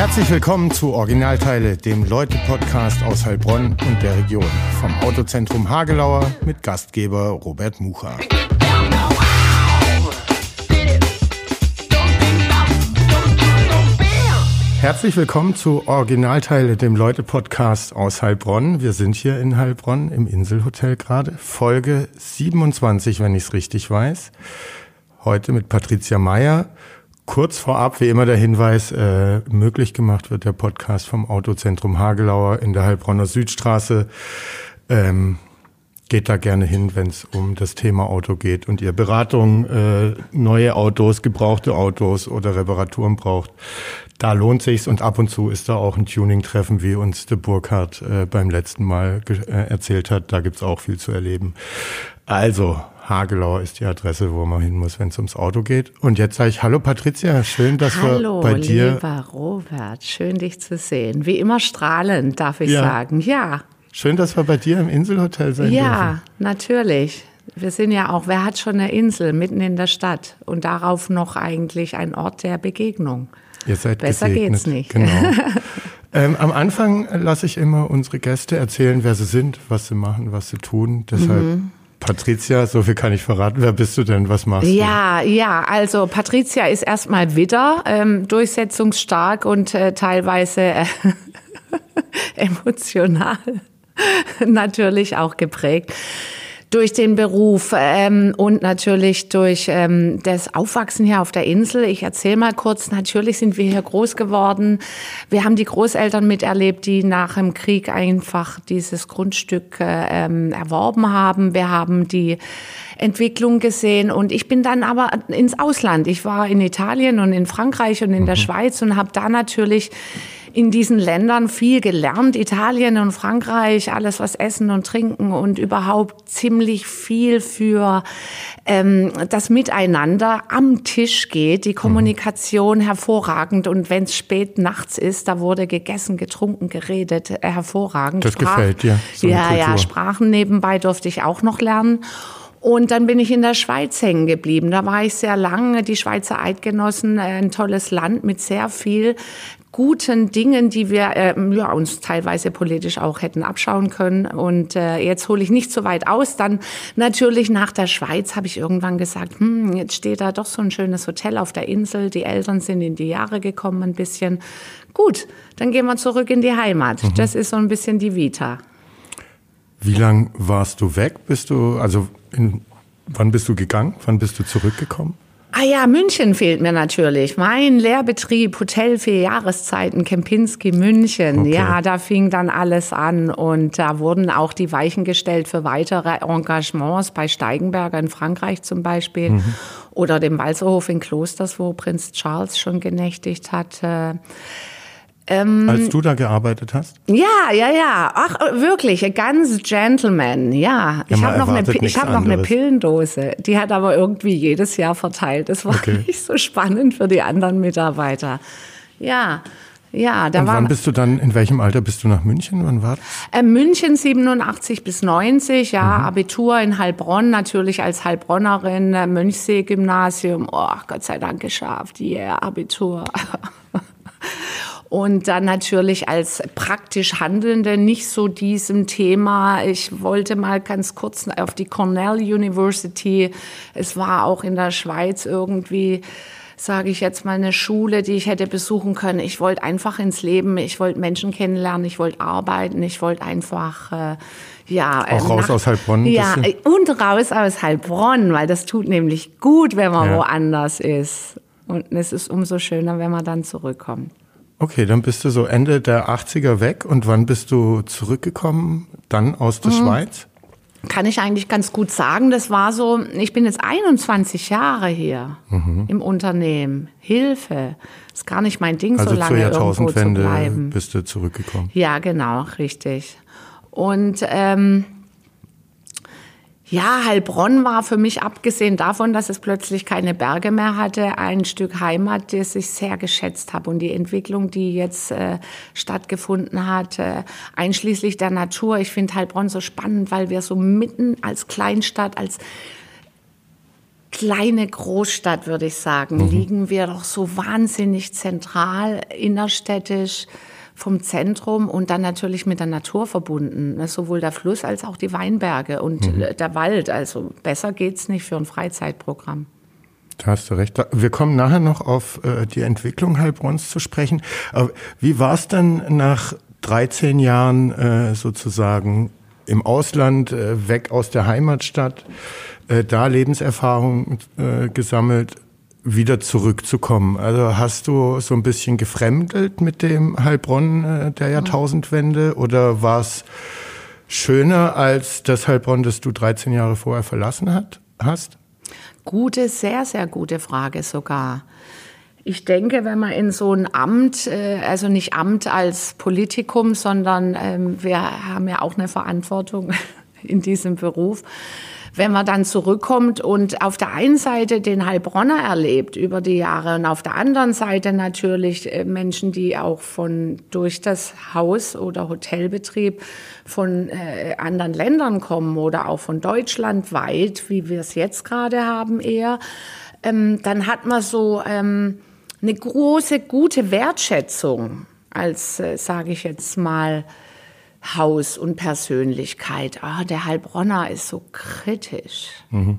Herzlich willkommen zu Originalteile, dem Leute-Podcast aus Heilbronn und der Region. Vom Autozentrum Hagelauer mit Gastgeber Robert Mucha. Herzlich willkommen zu Originalteile, dem Leute-Podcast aus Heilbronn. Wir sind hier in Heilbronn im Inselhotel gerade. Folge 27, wenn ich es richtig weiß. Heute mit Patricia Meyer. Kurz vorab, wie immer der Hinweis, äh, möglich gemacht wird der Podcast vom Autozentrum Hagelauer in der Heilbronner Südstraße. Ähm, geht da gerne hin, wenn es um das Thema Auto geht und ihr Beratung, äh, neue Autos, gebrauchte Autos oder Reparaturen braucht. Da lohnt sich's und ab und zu ist da auch ein Tuning-Treffen, wie uns de Burkhardt äh, beim letzten Mal äh, erzählt hat. Da gibt's auch viel zu erleben. Also, Hagelau ist die Adresse, wo man hin muss, wenn es ums Auto geht. Und jetzt sage ich Hallo Patricia, schön, dass Hallo, wir bei dir. Hallo, lieber Robert, schön dich zu sehen. Wie immer strahlend, darf ich Ja. sagen. Ja, Schön, dass wir bei dir im Inselhotel sein ja, dürfen. natürlich. Wir sind ja auch, wer hat schon eine Insel mitten in der Stadt und darauf noch eigentlich ein Ort der Begegnung? Ihr seid Besser gesegnet. geht's nicht. Genau. ähm, am Anfang lasse ich immer unsere Gäste erzählen, wer sie sind, was sie machen, was sie tun. Deshalb, Mhm. Patricia, so viel kann ich verraten. Wer bist du denn? Was machst du? Ja, ja, also Patricia ist erstmal Widder, ähm, durchsetzungsstark und äh, teilweise äh, emotional natürlich auch geprägt durch den Beruf ähm, und natürlich durch ähm, das Aufwachsen hier auf der Insel. Ich erzähle mal kurz, natürlich sind wir hier groß geworden. Wir haben die Großeltern miterlebt, die nach dem Krieg einfach dieses Grundstück äh, ähm, erworben haben. Wir haben die Entwicklung gesehen und ich bin dann aber ins Ausland. Ich war in Italien und in Frankreich und in der Schweiz und habe da natürlich in diesen Ländern viel gelernt. Italien und Frankreich, alles was Essen und Trinken und überhaupt ziemlich viel für ähm, das Miteinander am Tisch geht. Die Kommunikation hervorragend und wenn es spät nachts ist, da wurde gegessen, getrunken, geredet, äh, hervorragend. Das gefällt dir, so ja, ja. Sprachen nebenbei durfte ich auch noch lernen. Und dann bin ich in der Schweiz hängen geblieben. Da war ich sehr lange. Die Schweizer Eidgenossen, äh, ein tolles Land mit sehr viel guten Dingen, die wir ähm, ja, uns teilweise politisch auch hätten abschauen können. Und äh, jetzt hole ich nicht so weit aus. Dann natürlich nach der Schweiz habe ich irgendwann gesagt, hm, jetzt steht da doch so ein schönes Hotel auf der Insel. Die Eltern sind in die Jahre gekommen ein bisschen. Gut, dann gehen wir zurück in die Heimat. Das ist so ein bisschen die Vita. Wie lang warst du weg? Bist du, also in, wann bist du gegangen? Wann bist du zurückgekommen? Ah ja, München fehlt mir natürlich. Mein Lehrbetrieb, Hotel vier Jahreszeiten, Kempinski München. Okay. Ja, da fing dann alles an und da wurden auch die Weichen gestellt für weitere Engagements bei Steigenberger in Frankreich zum Beispiel oder dem Walserhof in Klosters, wo Prinz Charles schon genächtigt hat. Äh, Als du da gearbeitet hast? Ja, ja, ja. Ach, wirklich, ganz Gentleman. Ja, ich man habe noch, eine, ich hab noch eine. Pillendose. Die hat aber irgendwie jedes Jahr verteilt. Das war Okay. nicht so spannend für die anderen Mitarbeiter. Ja, ja, da Und war wann bist du dann, in welchem Alter bist du nach München? Wann war das? äh, München 87 bis 90, ja, Mhm. Abitur in Heilbronn, natürlich als Heilbronnerin, äh, Mönchsee-Gymnasium. Oh, Gott sei Dank geschafft, yeah, Abitur. Und dann natürlich als praktisch Handelnde nicht so diesem Thema. Ich wollte mal ganz kurz auf die Cornell University. Es war auch in der Schweiz irgendwie, sage ich jetzt mal, eine Schule, die ich hätte besuchen können. Ich wollte einfach ins Leben. Ich wollte Menschen kennenlernen. Ich wollte arbeiten. Ich wollte einfach, äh, ja. Auch raus aus Heilbronn Ja, und raus aus Heilbronn, weil das tut nämlich gut, wenn man Ja. woanders ist. Und es ist umso schöner, wenn man dann zurückkommt. Okay, dann bist du so Ende der 80er weg und wann bist du zurückgekommen? Dann aus Mhm. der Schweiz? Kann ich eigentlich ganz gut sagen. Das war so, ich bin jetzt 21 Jahre hier Mhm. im Unternehmen. Hilfe. Ist gar nicht mein Ding, Also so zur lange irgendwo zu Jahrtausendwende bleiben. bist du zurückgekommen. Ja, genau, richtig. Und ähm, Ja, Heilbronn war für mich, abgesehen davon, dass es plötzlich keine Berge mehr hatte, ein Stück Heimat, das ich sehr geschätzt habe. Und die Entwicklung, die jetzt äh, stattgefunden hat, äh, einschließlich der Natur. Ich finde Heilbronn so spannend, weil wir so mitten als Kleinstadt, als kleine Großstadt, würde ich sagen, mhm. liegen wir doch so wahnsinnig zentral, innerstädtisch vom Zentrum und dann natürlich mit der Natur verbunden. Ne? Sowohl der Fluss als auch die Weinberge und mhm. der Wald. Also besser geht's nicht für ein Freizeitprogramm. Da hast du recht. Wir kommen nachher noch auf äh, die Entwicklung Heilbronns zu sprechen. Aber wie war es dann nach 13 Jahren äh, sozusagen im Ausland, äh, weg aus der Heimatstadt, da Lebenserfahrung gesammelt? Wieder zurückzukommen. Also hast du so ein bisschen gefremdelt mit dem Heilbronn äh, der Jahrtausendwende oder war es schöner als das Heilbronn, das du 13 Jahre vorher verlassen hat, hast? Gute, sehr, sehr gute Frage sogar. Ich denke, wenn man in so ein Amt, äh, also nicht Amt als Politikum, sondern ähm, wir haben ja auch eine Verantwortung in diesem Beruf, wenn man dann zurückkommt und auf der einen Seite den Heilbronner erlebt über die Jahre und auf der anderen Seite natürlich äh, Menschen, die auch von durch das Haus oder Hotelbetrieb von äh, anderen Ländern kommen oder auch von Deutschland weit, wie wir es jetzt gerade haben eher, ähm, dann hat man so ähm, eine große, gute Wertschätzung als, äh, sage ich jetzt mal, Haus und Persönlichkeit. Ah, der Heilbronner ist so kritisch. Mhm.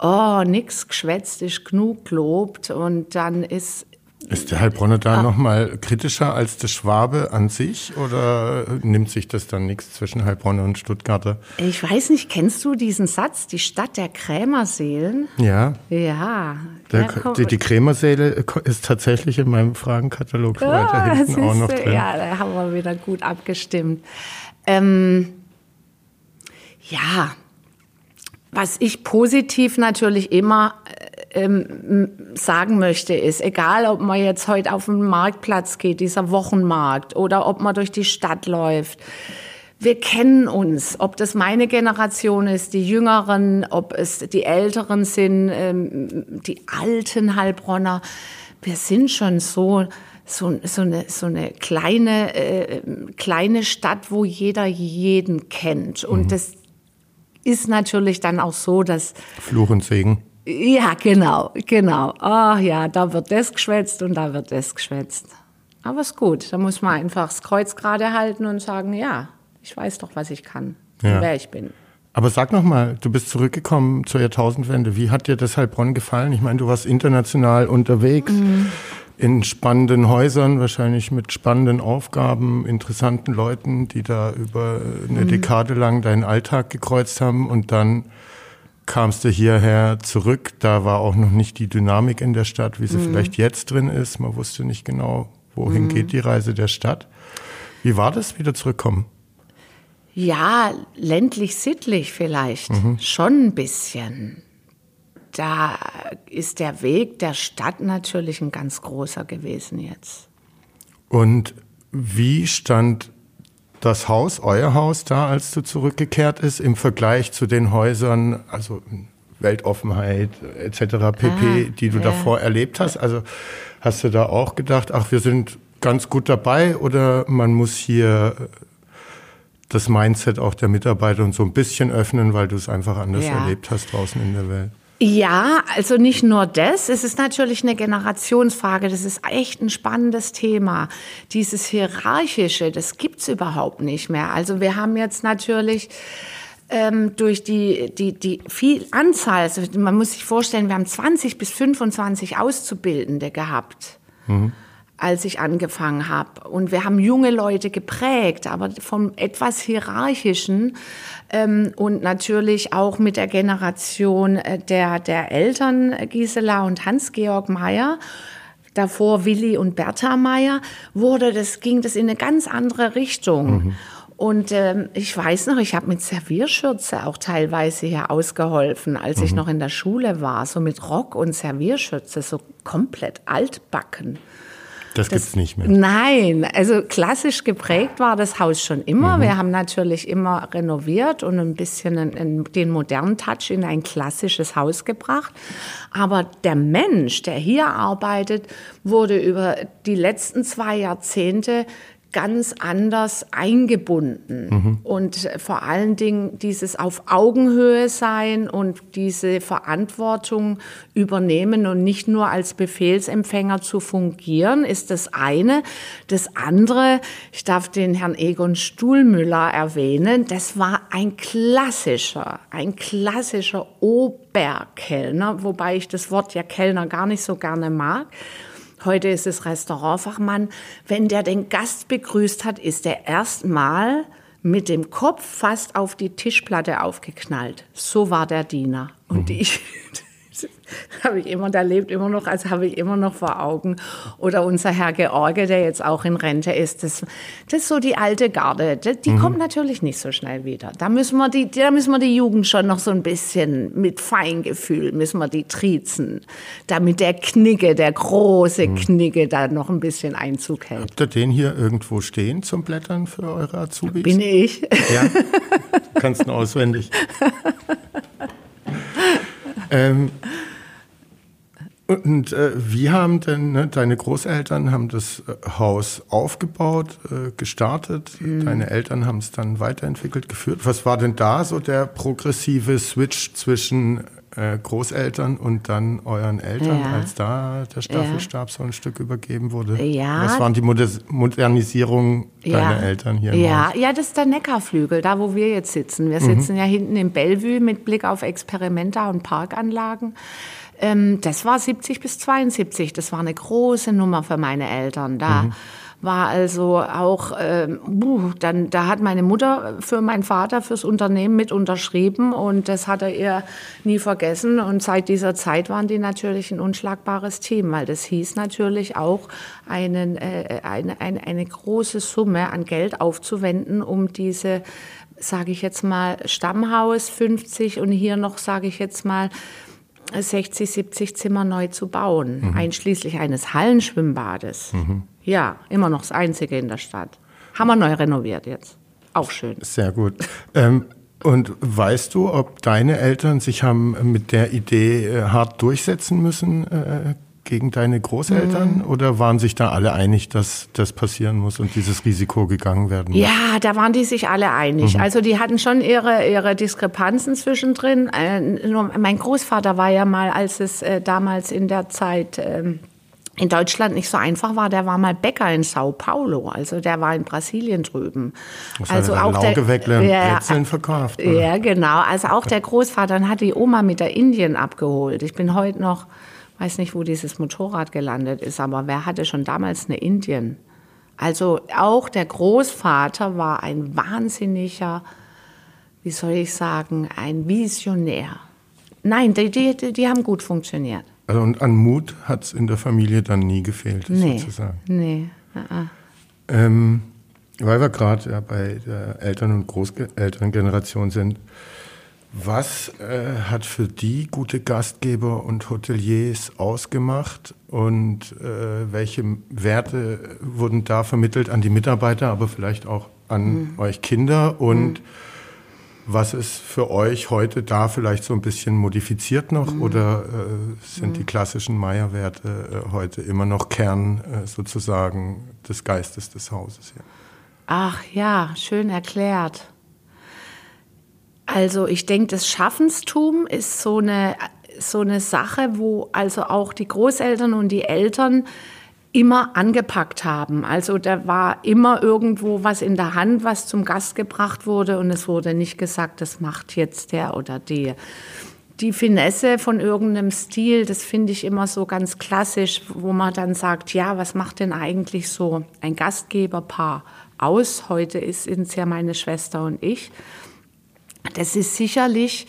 Oh, nix geschwätzt ist genug gelobt und dann ist ist der Heilbronner da ah. noch mal kritischer als der Schwabe an sich oder nimmt sich das dann nichts zwischen Heilbronner und Stuttgarter? Ich weiß nicht, kennst du diesen Satz, die Stadt der Krämerseelen? Ja. Ja. Der, die, die Krämerseele ist tatsächlich in meinem Fragenkatalog ja, weiter hinten auch noch drin. Ja, da haben wir wieder gut abgestimmt. Ähm, ja, was ich positiv natürlich immer ähm, sagen möchte, ist, egal ob man jetzt heute auf den Marktplatz geht, dieser Wochenmarkt, oder ob man durch die Stadt läuft, wir kennen uns, ob das meine Generation ist, die Jüngeren, ob es die Älteren sind, ähm, die alten Heilbronner. Wir sind schon so, so, so, eine, so eine kleine, äh, kleine Stadt, wo jeder jeden kennt. Und mhm. das ist natürlich dann auch so, dass. Fluch und Segen. Ja, genau, genau. Ach ja, da wird das geschwätzt und da wird das geschwätzt. Aber ist gut, da muss man einfach das Kreuz gerade halten und sagen, ja, ich weiß doch, was ich kann ja. wer ich bin. Aber sag noch mal, du bist zurückgekommen zur Jahrtausendwende. Wie hat dir das Heilbronn gefallen? Ich meine, du warst international unterwegs, mhm. in spannenden Häusern, wahrscheinlich mit spannenden Aufgaben, interessanten Leuten, die da über eine mhm. Dekade lang deinen Alltag gekreuzt haben und dann kamst du hierher zurück. Da war auch noch nicht die Dynamik in der Stadt, wie sie mhm. vielleicht jetzt drin ist. Man wusste nicht genau, wohin mhm. geht die Reise der Stadt. Wie war das, wieder zurückkommen? Ja, ländlich-sittlich vielleicht. Mhm. Schon ein bisschen. Da ist der Weg der Stadt natürlich ein ganz großer gewesen jetzt. Und wie stand das Haus, euer Haus da, als du zurückgekehrt ist, im Vergleich zu den Häusern, also Weltoffenheit etc. pp., ah, die du ja. davor erlebt hast? Also hast du da auch gedacht, ach, wir sind ganz gut dabei oder man muss hier das Mindset auch der Mitarbeiter und so ein bisschen öffnen, weil du es einfach anders ja. erlebt hast draußen in der Welt? Ja, also nicht nur das. Es ist natürlich eine Generationsfrage. Das ist echt ein spannendes Thema. Dieses Hierarchische, das gibt's überhaupt nicht mehr. Also wir haben jetzt natürlich ähm, durch die, die, die viel Anzahl, also man muss sich vorstellen, wir haben 20 bis 25 Auszubildende gehabt. Mhm als ich angefangen habe. Und wir haben junge Leute geprägt, aber vom etwas hierarchischen ähm, und natürlich auch mit der Generation äh, der, der Eltern Gisela und Hans-Georg Meyer davor Willi und Bertha Meyer, wurde das, ging das in eine ganz andere Richtung. Mhm. Und ähm, ich weiß noch, ich habe mit Servierschürze auch teilweise hier ausgeholfen, als mhm. ich noch in der Schule war, so mit Rock und Servierschürze, so komplett altbacken. Das, das gibt's nicht mehr. Nein, also klassisch geprägt war das Haus schon immer. Mhm. Wir haben natürlich immer renoviert und ein bisschen in, den modernen Touch in ein klassisches Haus gebracht. Aber der Mensch, der hier arbeitet, wurde über die letzten zwei Jahrzehnte ganz anders eingebunden. Mhm. Und vor allen Dingen dieses auf Augenhöhe sein und diese Verantwortung übernehmen und nicht nur als Befehlsempfänger zu fungieren, ist das eine. Das andere, ich darf den Herrn Egon Stuhlmüller erwähnen, das war ein klassischer, ein klassischer Oberkellner, wobei ich das Wort ja Kellner gar nicht so gerne mag. Heute ist es Restaurantfachmann. Wenn der den Gast begrüßt hat, ist er erstmal mit dem Kopf fast auf die Tischplatte aufgeknallt. So war der Diener. Und mhm. ich, habe ich immer, der lebt immer noch, also habe ich immer noch vor Augen. Oder unser Herr George, der jetzt auch in Rente ist, das, das ist so die alte Garde. Die mhm. kommt natürlich nicht so schnell wieder. Da müssen wir die, da müssen wir die Jugend schon noch so ein bisschen mit Feingefühl müssen wir die triezen, damit der Knicke, der große mhm. Knicke da noch ein bisschen Einzug hält. Habt ihr den hier irgendwo stehen zum Blättern für eure Azubis? Bin ich. Ja, kannst du auswendig. Ähm, und äh, wie haben denn ne, deine Großeltern haben das äh, Haus aufgebaut, äh, gestartet? Mhm. Deine Eltern haben es dann weiterentwickelt, geführt. Was war denn da so der progressive Switch zwischen äh, Großeltern und dann euren Eltern, ja. als da der Staffelstab ja. so ein Stück übergeben wurde? Ja. Was waren die Moder Modernisierungen deiner. Eltern hier? Ja. Haus? ja, das ist der Neckarflügel, da wo wir jetzt sitzen. Wir mhm. sitzen ja hinten im Bellevue mit Blick auf Experimenta und Parkanlagen. Ähm, das war 70 bis 72. Das war eine große Nummer für meine Eltern. Da mhm. War also auch, buh, dann, da hat meine Mutter für meinen Vater fürs Unternehmen mit unterschrieben und das hat er ihr nie vergessen. Und seit dieser Zeit waren die natürlich ein unschlagbares Team, weil das hieß natürlich auch, einen, äh, eine, eine, eine große Summe an Geld aufzuwenden, um diese sage ich jetzt mal, Stammhaus 50 und hier noch, sage ich jetzt mal, 60, 70 Zimmer neu zu bauen, mhm. einschließlich eines Hallenschwimmbades. Mhm. Ja, immer noch das einzige in der Stadt. Haben wir neu renoviert jetzt. Auch schön. Sehr gut. Ähm, und weißt du, ob deine Eltern sich haben mit der Idee äh, hart durchsetzen müssen äh, gegen deine Großeltern mhm. oder waren sich da alle einig, dass das passieren muss und dieses Risiko gegangen werden muss? Ja, da waren die sich alle einig. Mhm. Also die hatten schon ihre, ihre Diskrepanzen zwischendrin. Äh, mein Großvater war ja mal, als es äh, damals in der Zeit äh, in Deutschland nicht so einfach war, der war mal Bäcker in Sao Paulo, also der war in Brasilien drüben. Das also auch der ja, verkauft. Oder? Ja, genau. Also auch der Großvater dann hat die Oma mit der Indien abgeholt. Ich bin heute noch weiß nicht, wo dieses Motorrad gelandet ist, aber wer hatte schon damals eine Indien? Also auch der Großvater war ein wahnsinniger, wie soll ich sagen, ein Visionär. Nein, die, die, die haben gut funktioniert. Also und an Mut hat es in der Familie dann nie gefehlt, nee, sozusagen. Nee. Uh. Ähm, weil wir gerade ja, bei der Eltern- und Großelterngeneration sind. Was äh, hat für die gute Gastgeber und Hoteliers ausgemacht und äh, welche Werte wurden da vermittelt an die Mitarbeiter, aber vielleicht auch an mhm. euch Kinder und mhm. was ist für euch heute da vielleicht so ein bisschen modifiziert noch mhm. oder äh, sind mhm. die klassischen Meierwerte äh, heute immer noch Kern äh, sozusagen des Geistes des Hauses hier? Ach ja, schön erklärt. Also ich denke, das Schaffenstum ist so eine, so eine Sache, wo also auch die Großeltern und die Eltern immer angepackt haben. Also da war immer irgendwo was in der Hand, was zum Gast gebracht wurde und es wurde nicht gesagt, das macht jetzt der oder die. Die Finesse von irgendeinem Stil, das finde ich immer so ganz klassisch, wo man dann sagt, ja, was macht denn eigentlich so ein Gastgeberpaar aus? Heute sind es ja meine Schwester und ich. Das ist sicherlich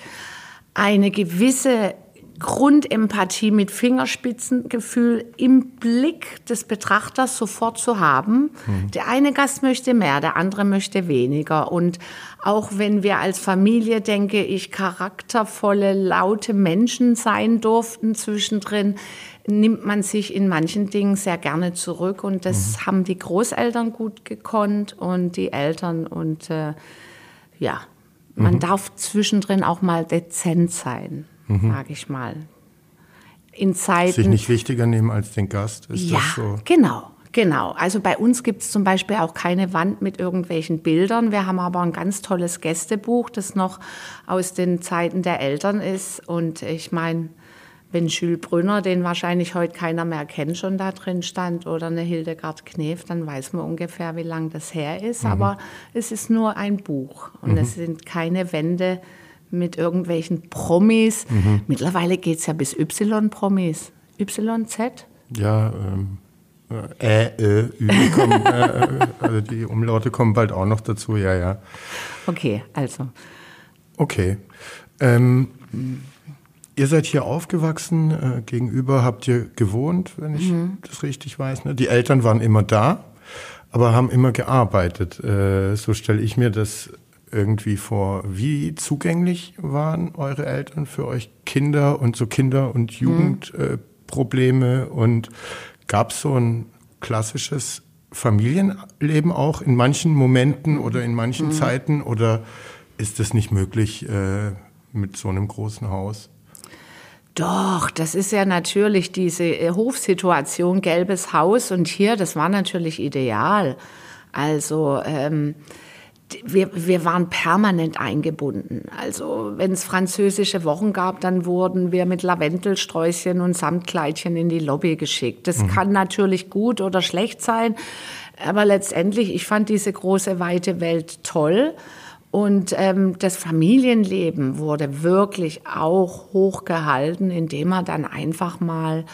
eine gewisse Grundempathie mit Fingerspitzengefühl im Blick des Betrachters sofort zu haben. Mhm. Der eine Gast möchte mehr, der andere möchte weniger. Und auch wenn wir als Familie, denke ich, charaktervolle, laute Menschen sein durften zwischendrin, nimmt man sich in manchen Dingen sehr gerne zurück. Und das mhm. haben die Großeltern gut gekonnt und die Eltern und äh, ja, man mhm. darf zwischendrin auch mal dezent sein, mhm. sage ich mal. In Zeiten. Sich nicht wichtiger nehmen als den Gast, ist ja, das so? genau. Genau, also bei uns gibt es zum Beispiel auch keine Wand mit irgendwelchen Bildern. Wir haben aber ein ganz tolles Gästebuch, das noch aus den Zeiten der Eltern ist. Und ich meine, wenn Jules Brünner, den wahrscheinlich heute keiner mehr kennt, schon da drin stand, oder eine Hildegard Knef, dann weiß man ungefähr, wie lang das her ist. Mhm. Aber es ist nur ein Buch und mhm. es sind keine Wände mit irgendwelchen Promis. Mhm. Mittlerweile geht es ja bis Y-Promis. YZ? Ja, ähm, äh, äh, Ü kommen, äh, äh, also die Umlaute kommen bald auch noch dazu, ja, ja. Okay, also. Okay. Ähm, ihr seid hier aufgewachsen, äh, gegenüber habt ihr gewohnt, wenn ich mhm. das richtig weiß. Ne? Die Eltern waren immer da, aber haben immer gearbeitet. Äh, so stelle ich mir das irgendwie vor. Wie zugänglich waren eure Eltern für euch Kinder und so Kinder- und mhm. Jugendprobleme? Mhm. und Gab es so ein klassisches Familienleben auch in manchen Momenten oder in manchen mhm. Zeiten oder ist das nicht möglich äh, mit so einem großen Haus? Doch, das ist ja natürlich diese äh, Hofsituation, gelbes Haus und hier, das war natürlich ideal. Also ähm, wir, wir waren permanent eingebunden. Also wenn es französische Wochen gab, dann wurden wir mit Lavendelsträußchen und Samtkleidchen in die Lobby geschickt. Das mhm. kann natürlich gut oder schlecht sein, aber letztendlich, ich fand diese große, weite Welt toll. Und ähm, das Familienleben wurde wirklich auch hochgehalten, indem man dann einfach mal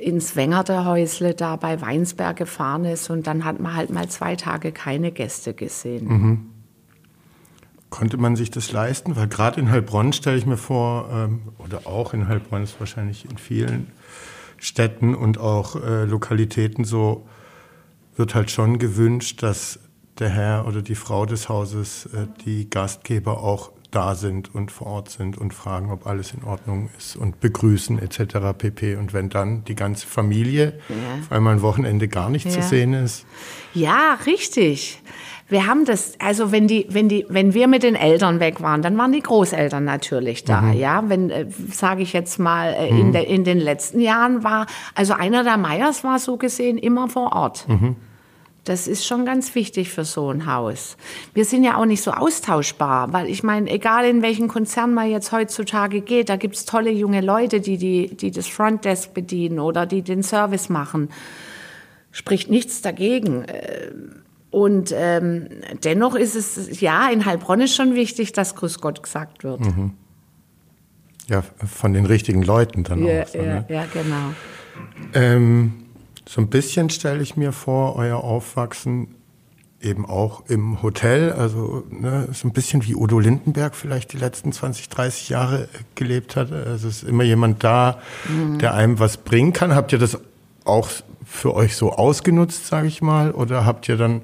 ins Wengerterhäusle da bei Weinsberg gefahren ist und dann hat man halt mal zwei Tage keine Gäste gesehen. Mhm. Konnte man sich das leisten? Weil gerade in Heilbronn stelle ich mir vor, ähm, oder auch in Heilbronn ist wahrscheinlich in vielen Städten und auch äh, Lokalitäten so, wird halt schon gewünscht, dass der Herr oder die Frau des Hauses, äh, die Gastgeber auch da sind und vor Ort sind und fragen, ob alles in Ordnung ist und begrüßen etc. pp. Und wenn dann die ganze Familie ja. auf einmal ein Wochenende gar nicht ja. zu sehen ist. Ja, richtig. Wir haben das, also wenn die, wenn die, wenn wir mit den Eltern weg waren, dann waren die Großeltern natürlich da, mhm. ja. Wenn, äh, sage ich jetzt mal, äh, mhm. in, de, in den letzten Jahren war, also einer der Meyers war so gesehen immer vor Ort. Mhm. Das ist schon ganz wichtig für so ein Haus. Wir sind ja auch nicht so austauschbar, weil ich meine, egal in welchen Konzern man jetzt heutzutage geht, da gibt's tolle junge Leute, die, die, die das Frontdesk bedienen oder die den Service machen. Spricht nichts dagegen. Äh, und ähm, dennoch ist es, ja, in Heilbronn ist schon wichtig, dass Grüß Gott gesagt wird. Mhm. Ja, von den richtigen Leuten dann ja, auch. So, ja, ne? ja, genau. Ähm, so ein bisschen stelle ich mir vor, euer Aufwachsen eben auch im Hotel, also ne, so ein bisschen wie Udo Lindenberg vielleicht die letzten 20, 30 Jahre gelebt hat. Also es ist immer jemand da, mhm. der einem was bringen kann. Habt ihr das auch für euch so ausgenutzt, sage ich mal, oder habt ihr dann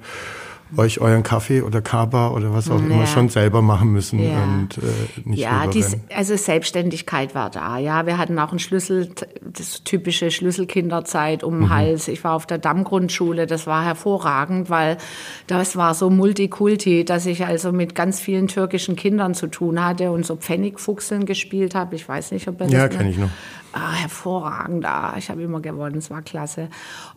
euch euren Kaffee oder Kaba oder was auch ja. immer schon selber machen müssen ja. und äh, nicht Ja, dies, also Selbstständigkeit war da. Ja, wir hatten auch ein Schlüssel, das typische Schlüsselkinderzeit um den mhm. Hals. Ich war auf der Dammgrundschule, das war hervorragend, weil das war so Multikulti, dass ich also mit ganz vielen türkischen Kindern zu tun hatte und so Pfennigfuchseln gespielt habe. Ich weiß nicht, ob er das Ja, kenne ich noch ah, hervorragend, ah, ich habe immer gewonnen, es war klasse.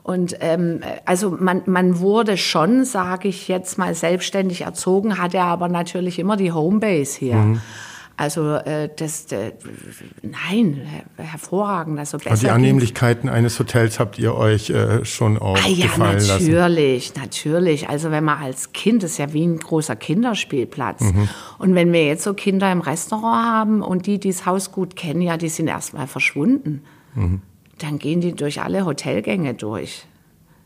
Und ähm, also man, man wurde schon, sage ich jetzt mal, selbstständig erzogen, hatte aber natürlich immer die Homebase hier. Mhm. Also äh, das, äh, nein, hervorragend. Also besser die Annehmlichkeiten eines Hotels habt ihr euch äh, schon auch ah, ja, gefallen natürlich, lassen? Natürlich, natürlich. Also wenn man als Kind, das ist ja wie ein großer Kinderspielplatz. Mhm. Und wenn wir jetzt so Kinder im Restaurant haben und die, die das Haus gut kennen, ja, die sind erstmal verschwunden. Mhm. Dann gehen die durch alle Hotelgänge durch.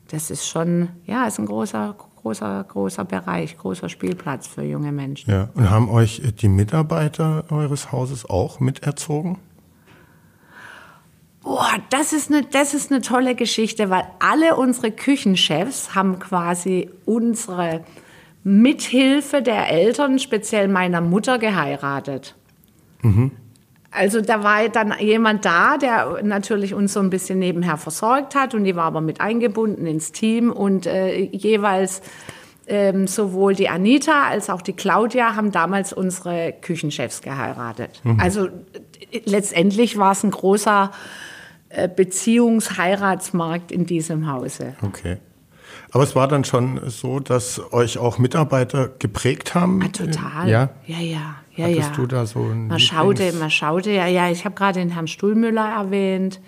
Das ist schon, ja, ist ein großer, großer, großer Bereich, großer Spielplatz für junge Menschen. Ja, und haben euch die Mitarbeiter eures Hauses auch miterzogen? Boah, das ist eine, das ist eine tolle Geschichte, weil alle unsere Küchenchefs haben quasi unsere Mithilfe der Eltern, speziell meiner Mutter, geheiratet. Mhm. Also da war dann jemand da, der natürlich uns so ein bisschen nebenher versorgt hat und die war aber mit eingebunden ins Team und äh, jeweils ähm, sowohl die Anita als auch die Claudia haben damals unsere Küchenchefs geheiratet. Mhm. Also äh, letztendlich war es ein großer äh, Beziehungsheiratsmarkt in diesem Hause. Okay. Aber es war dann schon so, dass euch auch Mitarbeiter geprägt haben? Ah, total. Ja, ja, ja. Ja Hattest ja. du da so ein Man schaute, man schaute, ja, ja. Ich habe gerade den Herrn Stuhlmüller erwähnt.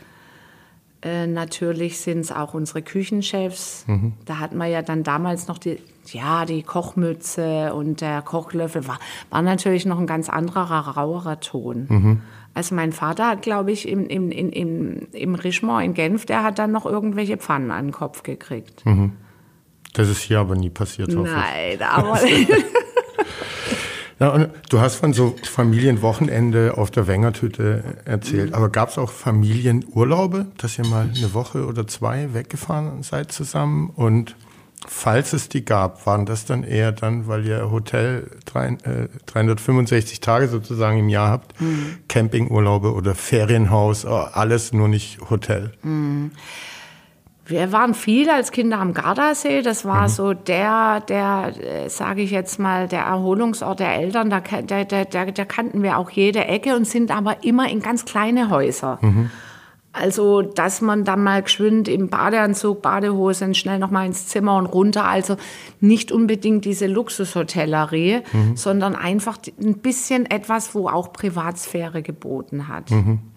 Äh, natürlich sind es auch unsere Küchenchefs. Mhm. Da hatten wir ja dann damals noch die, ja, die Kochmütze und der Kochlöffel. War, war natürlich noch ein ganz anderer, rauerer Ton. Mhm. Also mein Vater hat, glaube ich, im, im, im, im, im Richemont in Genf, der hat dann noch irgendwelche Pfannen an den Kopf gekriegt. Mhm. Das ist hier aber nie passiert, hoffe ich. Nein, aber Ja, und du hast von so Familienwochenende auf der Wengertüte erzählt, aber gab es auch Familienurlaube, dass ihr mal eine Woche oder zwei weggefahren seid zusammen? Und falls es die gab, waren das dann eher dann, weil ihr Hotel drei, äh, 365 Tage sozusagen im Jahr habt, Campingurlaube oder Ferienhaus, äh, alles nur nicht Hotel? Wir waren viel als Kinder am Gardasee. Das war so der, der, äh, sage ich jetzt mal, der Erholungsort der Eltern. Da, da, da, da, da kannten wir auch jede Ecke und sind aber immer in ganz kleine Häuser. Also, dass man dann mal geschwind im Badeanzug, Badehosen schnell noch mal ins Zimmer und runter. Also nicht unbedingt diese Luxushotellerie, sondern einfach ein bisschen etwas, wo auch Privatsphäre geboten hat.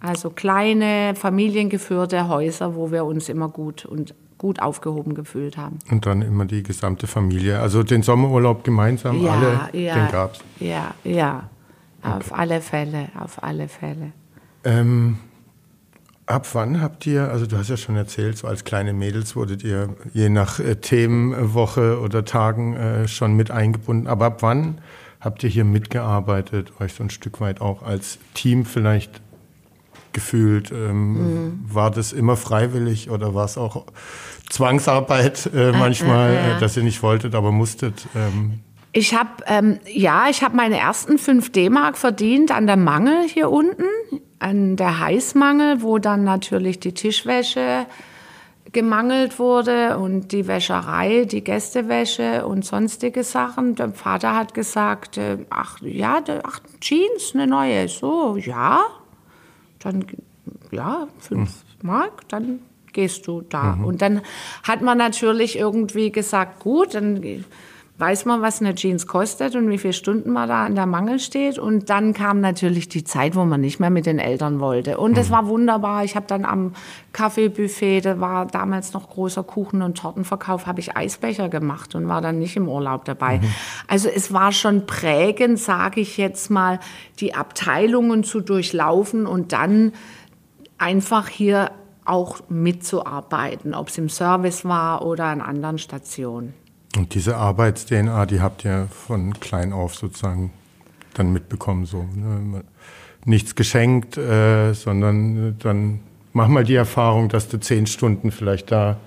Also kleine, familiengeführte Häuser, wo wir uns immer gut und gut aufgehoben gefühlt haben. Und dann immer die gesamte Familie. Also den Sommerurlaub gemeinsam, alle, ja, den gab's. ja, ja. Auf alle Fälle, auf alle Fälle. Ähm, ab wann habt ihr, also du hast ja schon erzählt, so als kleine Mädels wurdet ihr je nach äh, Themenwoche oder Tagen äh, schon mit eingebunden. Aber ab wann habt ihr hier mitgearbeitet, euch so ein Stück weit auch als Team vielleicht gefühlt? Ähm, War das immer freiwillig oder war es auch Zwangsarbeit äh, manchmal, äh, äh, dass ihr nicht wolltet, aber musstet? Ähm, Ich habe, ähm, ja, ich habe meine ersten 5 D-Mark verdient an der Mangel hier unten, an der Heißmangel, wo dann natürlich die Tischwäsche gemangelt wurde und die Wäscherei, die Gästewäsche und sonstige Sachen. Der Vater hat gesagt, äh, ach ja, ach, Jeans, eine neue. So, ja, dann, ja, fünf Mark, dann gehst du da. Und dann hat man natürlich irgendwie gesagt, gut, dann weiß man, was eine Jeans kostet und wie viele Stunden man da an der Mangel steht. Und dann kam natürlich die Zeit, wo man nicht mehr mit den Eltern wollte. Und das war wunderbar. Ich habe dann am Kaffeebuffet, da war damals noch großer Kuchen- und Tortenverkauf, habe ich Eisbecher gemacht und war dann nicht im Urlaub dabei. Also es war schon prägend, sage ich jetzt mal, die Abteilungen zu durchlaufen und dann einfach hier auch mitzuarbeiten, ob es im Service war oder an anderen Stationen. Und diese Arbeits-DNA, die habt ihr von klein auf sozusagen dann mitbekommen. So, ne? Nichts geschenkt, äh, sondern dann mach mal die Erfahrung, dass du zehn Stunden vielleicht da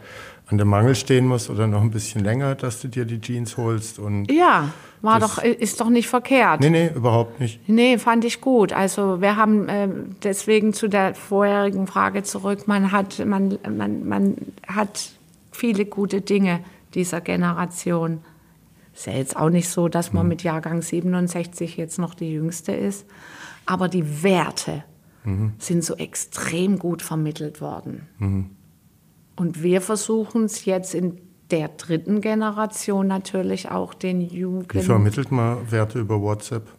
an der Mangel stehen musst oder noch ein bisschen länger, dass du dir die Jeans holst. Und Ja, war doch, ist doch nicht verkehrt. nee, nee, überhaupt nicht. Nee, fand ich gut. Also wir haben äh, deswegen zu der vorherigen Frage zurück, man hat, man, man, man hat viele gute Dinge dieser Generation. Ist ja jetzt auch nicht so, dass man mit Jahrgang 67 jetzt noch die Jüngste ist. Aber die Werte sind so extrem gut vermittelt worden. Und wir versuchen es jetzt in der dritten Generation natürlich auch den Wie Jugend vermittelt man Werte über WhatsApp?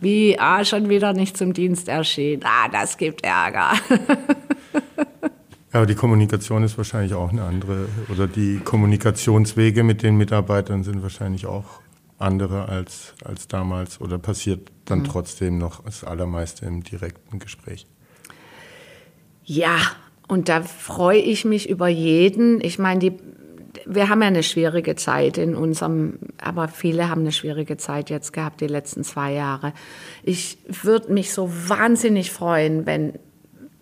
Wie, ah, schon wieder nicht zum Dienst erschienen. Ah, das gibt Ärger. Ja, aber die Kommunikation ist wahrscheinlich auch eine andere. Oder die Kommunikationswege mit den Mitarbeitern sind wahrscheinlich auch andere als, als damals. Oder passiert dann trotzdem noch das Allermeiste im direkten Gespräch. Ja, und da freue ich mich über jeden. Ich meine, die, wir haben ja eine schwierige Zeit in unserem, aber viele haben eine schwierige Zeit jetzt gehabt, die letzten zwei Jahre. Ich würde mich so wahnsinnig freuen, wenn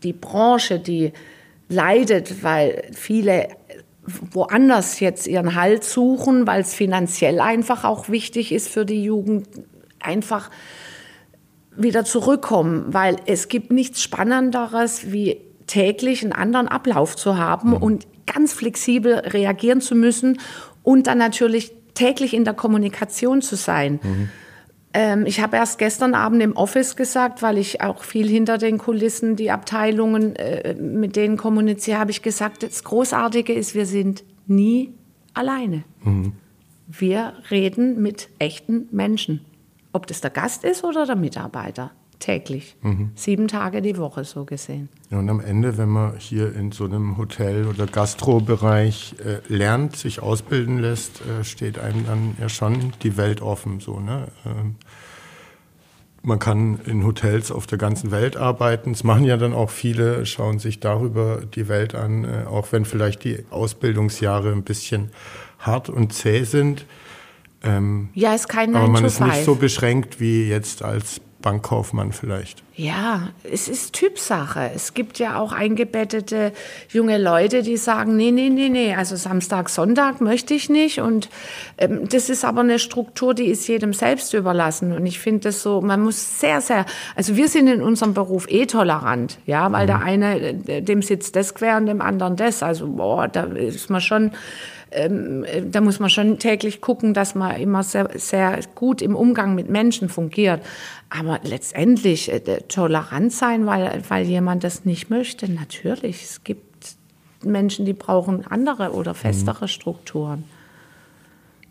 die Branche, die leidet, weil viele woanders jetzt ihren Halt suchen, weil es finanziell einfach auch wichtig ist für die Jugend, einfach wieder zurückkommen, weil es gibt nichts Spannenderes, wie täglich einen anderen Ablauf zu haben und ganz flexibel reagieren zu müssen und dann natürlich täglich in der Kommunikation zu sein. Ähm, ich habe erst gestern Abend im Office gesagt, weil ich auch viel hinter den Kulissen die Abteilungen äh, mit denen kommuniziere, habe ich gesagt, das Großartige ist, wir sind nie alleine. Mhm. Wir reden mit echten Menschen. Ob das der Gast ist oder der Mitarbeiter täglich. Mhm. Sieben Tage die Woche so gesehen. Ja, und am Ende, wenn man hier in so einem Hotel- oder Gastrobereich äh, lernt, sich ausbilden lässt, äh, steht einem dann ja schon die Welt offen. So, ne? Ähm, man kann in Hotels auf der ganzen Welt arbeiten. Es machen ja dann auch viele, schauen sich darüber die Welt an, äh, auch wenn vielleicht die Ausbildungsjahre ein bisschen hart und zäh sind. Ähm, ja, ist kein Aber man ist nicht so beschränkt wie jetzt als Bankkaufmann vielleicht. Ja, es ist Typsache. Es gibt ja auch eingebettete junge Leute, die sagen, nee, nee, nee, nee, also Samstag, Sonntag möchte ich nicht. Und ähm, das ist aber eine Struktur, die ist jedem selbst überlassen. Und ich finde das so, man muss sehr, sehr, also wir sind in unserem Beruf eh tolerant, ja, weil mhm. der eine, dem sitzt das quer und dem anderen das. Also, boah, da ist man schon ähm, da muss man schon täglich gucken, dass man immer sehr, sehr gut im Umgang mit Menschen fungiert. Aber letztendlich äh, tolerant sein, weil, weil jemand das nicht möchte, natürlich. Es gibt Menschen, die brauchen andere oder festere mhm. Strukturen.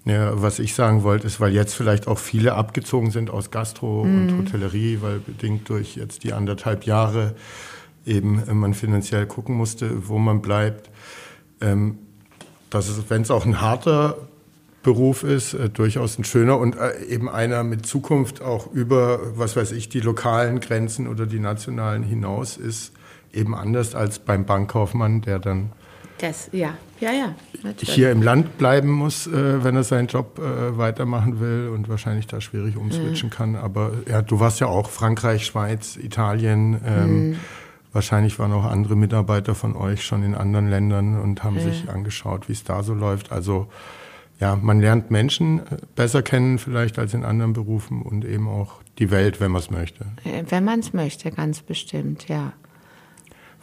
Ja, was ich sagen wollte, ist, weil jetzt vielleicht auch viele abgezogen sind aus Gastro mhm. und Hotellerie, weil bedingt durch jetzt die anderthalb Jahre eben man finanziell gucken musste, wo man bleibt. Ähm, dass es, wenn es auch ein harter Beruf ist, äh, durchaus ein schöner und äh, eben einer mit Zukunft auch über, was weiß ich, die lokalen Grenzen oder die nationalen hinaus ist, eben anders als beim Bankkaufmann, der dann das, ja, ja, ja. Natürlich. Hier im Land bleiben muss, äh, wenn er seinen Job äh, weitermachen will und wahrscheinlich da schwierig umswitchen mhm. kann. Aber ja, du warst ja auch Frankreich, Schweiz, Italien. Ähm, mhm. Wahrscheinlich waren auch andere Mitarbeiter von euch schon in anderen Ländern und haben ja. sich angeschaut, wie es da so läuft. Also ja, man lernt Menschen äh, besser kennen vielleicht als in anderen Berufen und eben auch die Welt, wenn man es möchte. Äh, wenn man es möchte, ganz bestimmt, ja.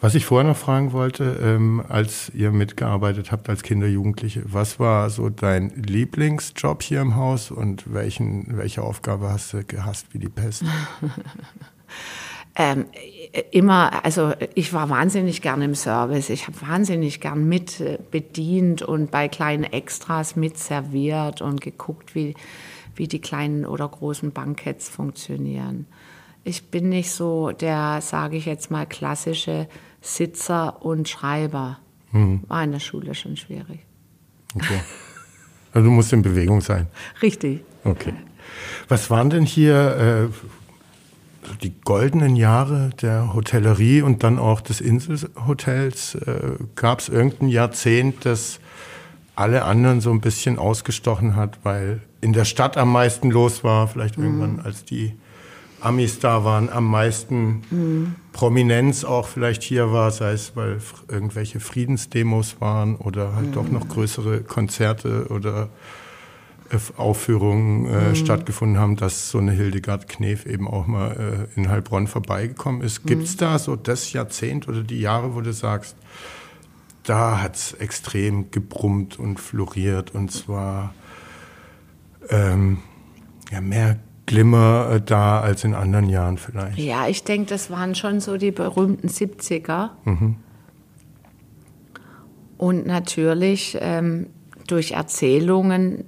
Was ich vorher noch fragen wollte, ähm, als ihr mitgearbeitet habt als Kinder, Jugendliche, was war so dein Lieblingsjob hier im Haus und welchen, welche Aufgabe hast du gehasst wie die Pest? ähm, immer, also ich war wahnsinnig gern im Service. Ich habe wahnsinnig gern mit äh, bedient und bei kleinen Extras mit serviert und geguckt, wie, wie die kleinen oder großen Banketts funktionieren. Ich bin nicht so der, sage ich jetzt mal, klassische Sitzer und Schreiber. Mhm. War in der Schule schon schwierig. Okay. Also du musst in Bewegung sein. Richtig. Okay. Was waren denn hier äh, die goldenen Jahre der Hotellerie und dann auch des Inselhotels äh, gab es irgendein Jahrzehnt, das alle anderen so ein bisschen ausgestochen hat, weil in der Stadt am meisten los war, vielleicht mhm. irgendwann als die Amis da waren, am meisten mhm. Prominenz auch vielleicht hier war, sei es, weil irgendwelche Friedensdemos waren oder halt mhm. doch noch größere Konzerte oder Aufführungen äh, mhm. stattgefunden haben, dass so eine Hildegard Knef eben auch mal äh, in Heilbronn vorbeigekommen ist. Gibt es mhm. da so das Jahrzehnt oder die Jahre, wo du sagst, da hat es extrem gebrummt und floriert und zwar ähm, ja, mehr Glimmer äh, da als in anderen Jahren vielleicht? Ja, ich denke, das waren schon so die berühmten 70er. Mhm. Und natürlich ähm, durch Erzählungen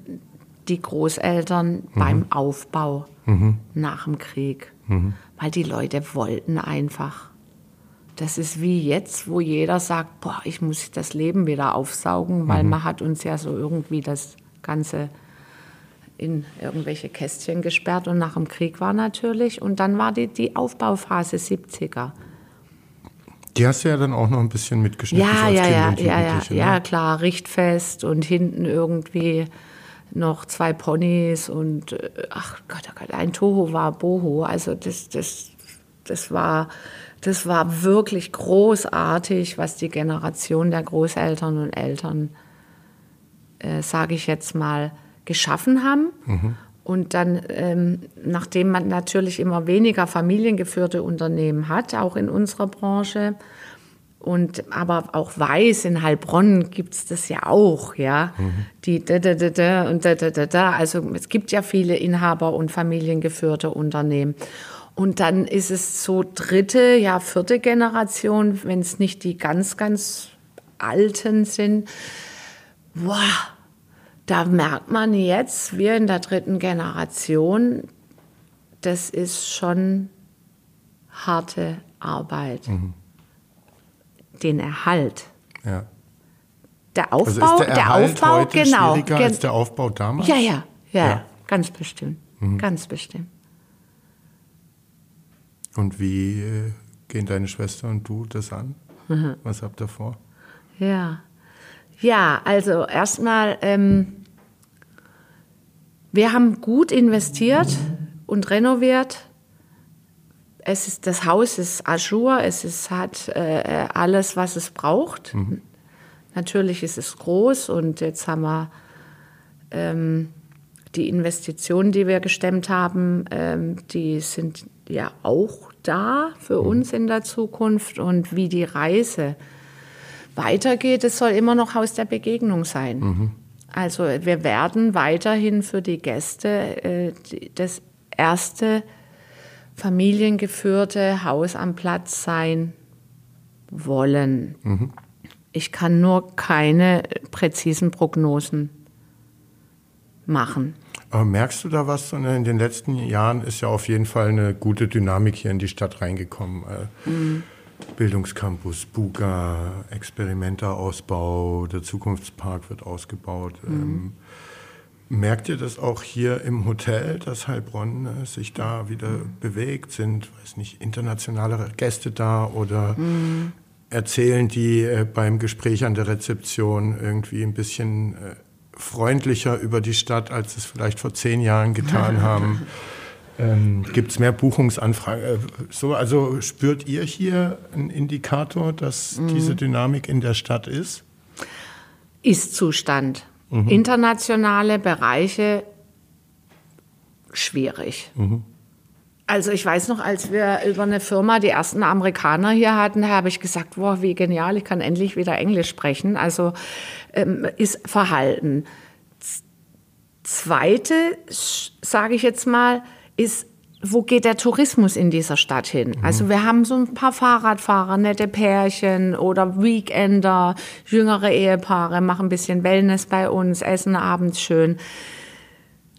die Großeltern mhm. beim Aufbau mhm. nach dem Krieg, mhm. weil die Leute wollten einfach. Das ist wie jetzt, wo jeder sagt, boah, ich muss das Leben wieder aufsaugen, weil mhm. man hat uns ja so irgendwie das Ganze in irgendwelche Kästchen gesperrt und nach dem Krieg war natürlich. Und dann war die, die Aufbauphase 70er. Die hast du ja dann auch noch ein bisschen mitgeschnitten. Ja, ja, ja, ja, ja, ne? ja, klar, Richtfest und hinten irgendwie noch zwei Ponys und äh, ach Gott, oh Gott, ein Toho war Boho. Also das, das, das war, das war wirklich großartig, was die Generation der Großeltern und Eltern, äh, sage ich jetzt mal, geschaffen haben. Mhm. Und dann, ähm, nachdem man natürlich immer weniger familiengeführte Unternehmen hat, auch in unserer Branche, und aber auch weiß in Heilbronn gibt es das ja auch, ja. Mhm. Die da, da, da, da und da, da, da, da. Also es gibt ja viele Inhaber und familiengeführte Unternehmen. Und dann ist es so dritte, ja vierte Generation, wenn es nicht die ganz, ganz alten sind. Boah, da merkt man jetzt, wir in der dritten Generation, das ist schon harte Arbeit. Mhm den Erhalt. Ja. Der Aufbau, also ist der, der Aufbau, heute genau. Schwieriger als der Aufbau damals? Ja, ja, ja, ja. ganz bestimmt. Mhm. Ganz bestimmt. Und wie äh, gehen deine Schwester und du das an? Mhm. Was habt ihr vor? Ja. Ja, also erstmal, ähm, wir haben gut investiert und renoviert es ist, das Haus ist Azure, es ist, hat äh, alles, was es braucht. Mhm. Natürlich ist es groß und jetzt haben wir ähm, die Investitionen, die wir gestemmt haben, ähm, die sind ja auch da für mhm. uns in der Zukunft und wie die Reise weitergeht, es soll immer noch Haus der Begegnung sein. Mhm. Also wir werden weiterhin für die Gäste äh, das erste familiengeführte Haus am Platz sein wollen. Mhm. Ich kann nur keine präzisen Prognosen machen. Aber merkst du da was? In den letzten Jahren ist ja auf jeden Fall eine gute Dynamik hier in die Stadt reingekommen. Äh, mhm. Bildungscampus, Buga, Experimenterausbau, der Zukunftspark wird ausgebaut. Mhm. Ähm, Merkt ihr das auch hier im Hotel, dass Heilbronn äh, sich da wieder bewegt? Sind, weiß nicht, internationale Gäste da oder mhm. erzählen die äh, beim Gespräch an der Rezeption irgendwie ein bisschen äh, freundlicher über die Stadt, als es vielleicht vor zehn Jahren getan haben? Ähm, Gibt es mehr Buchungsanfragen? So, also spürt ihr hier einen Indikator, dass mhm. diese Dynamik in der Stadt ist? Ist Zustand. Mhm. Internationale Bereiche schwierig. Mhm. Also ich weiß noch, als wir über eine Firma die ersten Amerikaner hier hatten, habe ich gesagt, wow, wie genial, ich kann endlich wieder Englisch sprechen. Also ähm, ist Verhalten. Zweite, sage ich jetzt mal, ist wo geht der Tourismus in dieser Stadt hin? Mhm. Also wir haben so ein paar Fahrradfahrer, nette Pärchen oder Weekender, jüngere Ehepaare, machen ein bisschen Wellness bei uns, essen abends schön.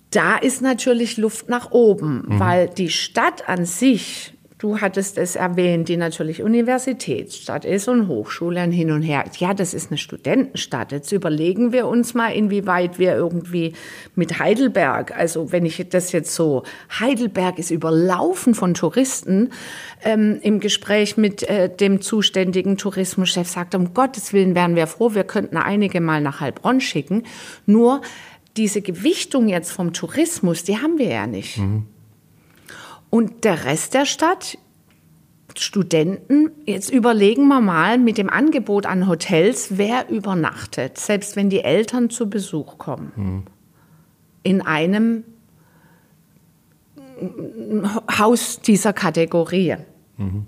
Da ist natürlich Luft nach oben, mhm. weil die Stadt an sich Du hattest es erwähnt, die natürlich Universitätsstadt ist und Hochschulen hin und her. Ja, das ist eine Studentenstadt. Jetzt überlegen wir uns mal, inwieweit wir irgendwie mit Heidelberg, also wenn ich das jetzt so, Heidelberg ist überlaufen von Touristen. Ähm, Im Gespräch mit äh, dem zuständigen Tourismuschef sagt, um Gottes Willen wären wir froh, wir könnten einige mal nach Heilbronn schicken. Nur diese Gewichtung jetzt vom Tourismus, die haben wir ja nicht. Mhm. Und der Rest der Stadt, Studenten, jetzt überlegen wir mal mit dem Angebot an Hotels, wer übernachtet, selbst wenn die Eltern zu Besuch kommen. Mhm. In einem Haus dieser Kategorie. Mhm.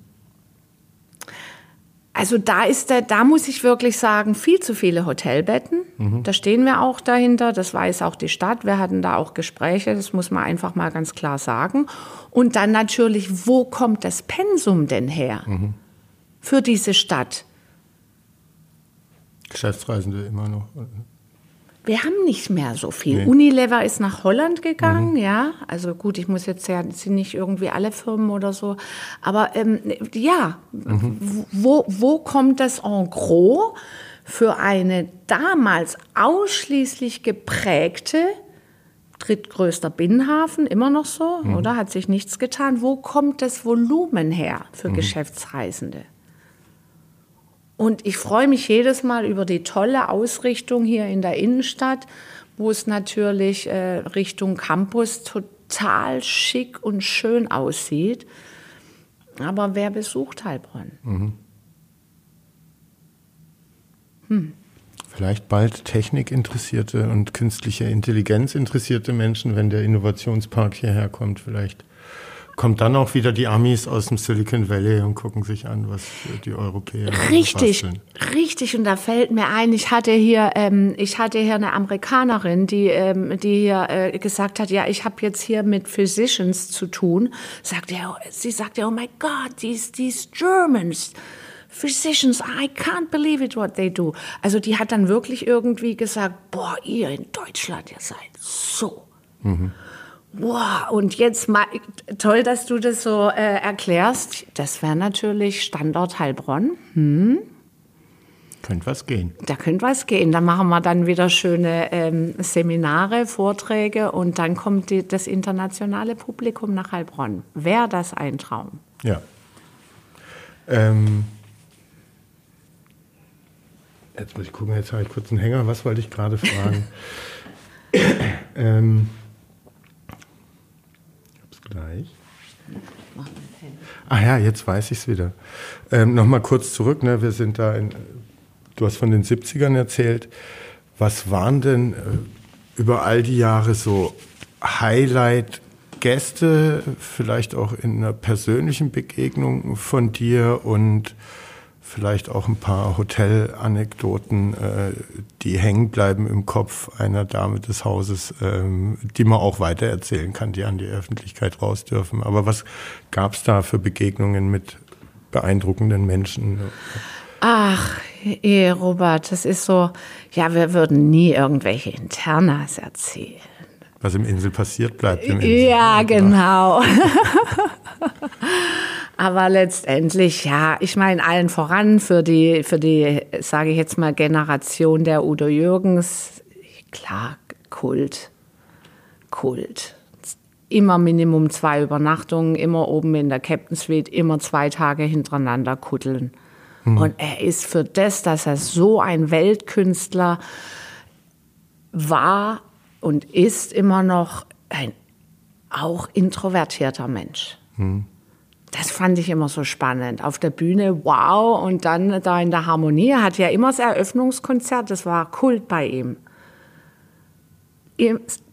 Also da ist der, da muss ich wirklich sagen, viel zu viele Hotelbetten. Mhm. Da stehen wir auch dahinter. Das weiß auch die Stadt. Wir hatten da auch Gespräche. Das muss man einfach mal ganz klar sagen. Und dann natürlich, wo kommt das Pensum denn her mhm. für diese Stadt? Geschäftsreisende immer noch wir haben nicht mehr so viel. Nee. Unilever ist nach Holland gegangen, mhm. ja. Also gut, ich muss jetzt ja, sind nicht irgendwie alle Firmen oder so. Aber ähm, ja, mhm. wo, wo kommt das en gros für eine damals ausschließlich geprägte drittgrößter Binnenhafen, immer noch so, mhm. oder? Hat sich nichts getan. Wo kommt das Volumen her für mhm. Geschäftsreisende? Und ich freue mich jedes Mal über die tolle Ausrichtung hier in der Innenstadt, wo es natürlich äh, Richtung Campus total schick und schön aussieht. Aber wer besucht Heilbronn? Mhm. Hm. Vielleicht bald technikinteressierte und künstliche Intelligenz interessierte Menschen, wenn der Innovationspark hierher kommt, vielleicht Kommt dann auch wieder die Amis aus dem Silicon Valley und gucken sich an, was die Europäer Richtig, basteln. richtig. Und da fällt mir ein, ich hatte hier, ähm, ich hatte hier eine Amerikanerin, die, ähm, die hier äh, gesagt hat, ja, ich habe jetzt hier mit Physicians zu tun. Sagt er, sie sagte, oh my God, these, these Germans. Physicians, I can't believe it what they do. Also die hat dann wirklich irgendwie gesagt, boah, ihr in Deutschland, ihr seid so. Mhm. Wow, und jetzt mal, toll, dass du das so äh, erklärst. Das wäre natürlich Standort Heilbronn. Hm. Könnte was gehen. Da könnte was gehen. Da machen wir dann wieder schöne ähm, Seminare, Vorträge und dann kommt die, das internationale Publikum nach Heilbronn. Wäre das ein Traum? Ja. Ähm, jetzt muss ich gucken, jetzt habe ich kurz einen Hänger. Was wollte ich gerade fragen? ähm, gleich. Ah ja, jetzt weiß ich es wieder. Ähm, Nochmal kurz zurück, ne? wir sind da in, du hast von den 70ern erzählt. Was waren denn äh, über all die Jahre so Highlight-Gäste, vielleicht auch in einer persönlichen Begegnung von dir und vielleicht auch ein paar Hotelanekdoten, äh, die hängen bleiben im Kopf einer Dame des Hauses, ähm, die man auch weitererzählen kann, die an die Öffentlichkeit raus dürfen. Aber was gab es da für Begegnungen mit beeindruckenden Menschen? Ach, eh, Robert, das ist so, ja, wir würden nie irgendwelche Internas erzählen. Was im Insel passiert, bleibt im Insel. Ja, genau. Aber letztendlich, ja, ich meine, allen voran für die, für die, sage ich jetzt mal, Generation der Udo Jürgens, klar, Kult. Kult. Immer Minimum zwei Übernachtungen, immer oben in der Captain Suite, immer zwei Tage hintereinander kuddeln. Mhm. Und er ist für das, dass er so ein Weltkünstler war und ist immer noch ein auch introvertierter Mensch. Mhm das fand ich immer so spannend. Auf der Bühne, wow, und dann da in der Harmonie, er hat ja immer das Eröffnungskonzert, das war Kult bei ihm.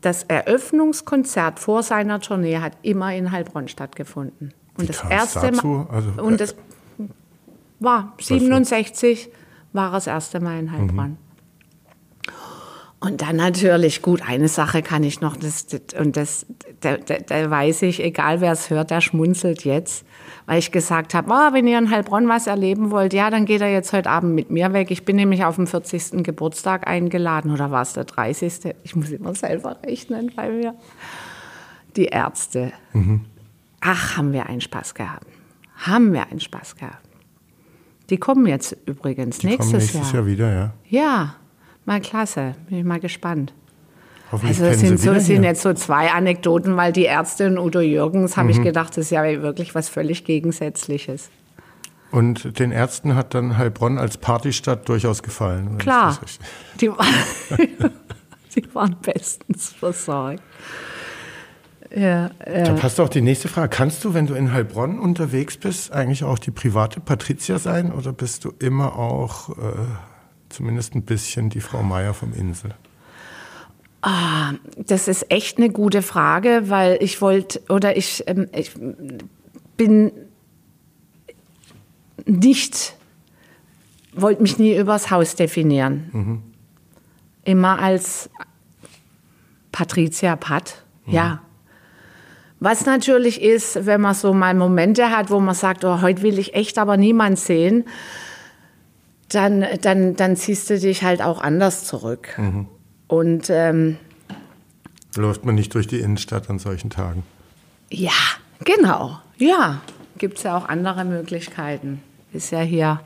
Das Eröffnungskonzert vor seiner Tournee hat immer in Heilbronn stattgefunden. Und das erste Mal, also, und das war 67 war das erste Mal in Heilbronn. Mhm. Und dann natürlich, gut, eine Sache kann ich noch, das, und das, da, da, da weiß ich, egal wer es hört, der schmunzelt jetzt, weil ich gesagt habe, oh, wenn ihr in Heilbronn was erleben wollt, ja, dann geht er jetzt heute Abend mit mir weg. Ich bin nämlich auf dem 40. Geburtstag eingeladen, oder war es der 30.? Ich muss immer selber rechnen bei mir. Die Ärzte. Mhm. Ach, haben wir einen Spaß gehabt. Haben wir einen Spaß gehabt. Die kommen jetzt übrigens Die nächstes, kommen nächstes Jahr. Jahr wieder, ja. Ja, Mal klasse, bin ich mal gespannt. Also es sind, so, sind jetzt so zwei Anekdoten, weil die Ärztin Udo Jürgens, habe mhm. ich gedacht, das ist ja wirklich was völlig Gegensätzliches. Und den Ärzten hat dann Heilbronn als Partystadt durchaus gefallen. Klar, die, die, waren bestens versorgt. Ja, ja. Da passt auch die nächste Frage. Kannst du, wenn du in Heilbronn unterwegs bist, eigentlich auch die private Patricia sein oder bist du immer auch... Äh zumindest ein bisschen die Frau Meier vom Insel? Ah, das ist echt eine gute Frage, weil ich wollte oder ich, ähm, ich bin nicht, wollte mich nie übers Haus definieren. Mhm. Immer als Patricia Pat, mhm. ja. Was natürlich ist, wenn man so mal Momente hat, wo man sagt, oh, heute will ich echt aber niemand sehen, dann, dann, dann ziehst du dich halt auch anders zurück. Mhm. Und ähm, läuft man nicht durch die Innenstadt an solchen Tagen? Ja, genau. Ja, gibt es ja auch andere Möglichkeiten. Ist ja hier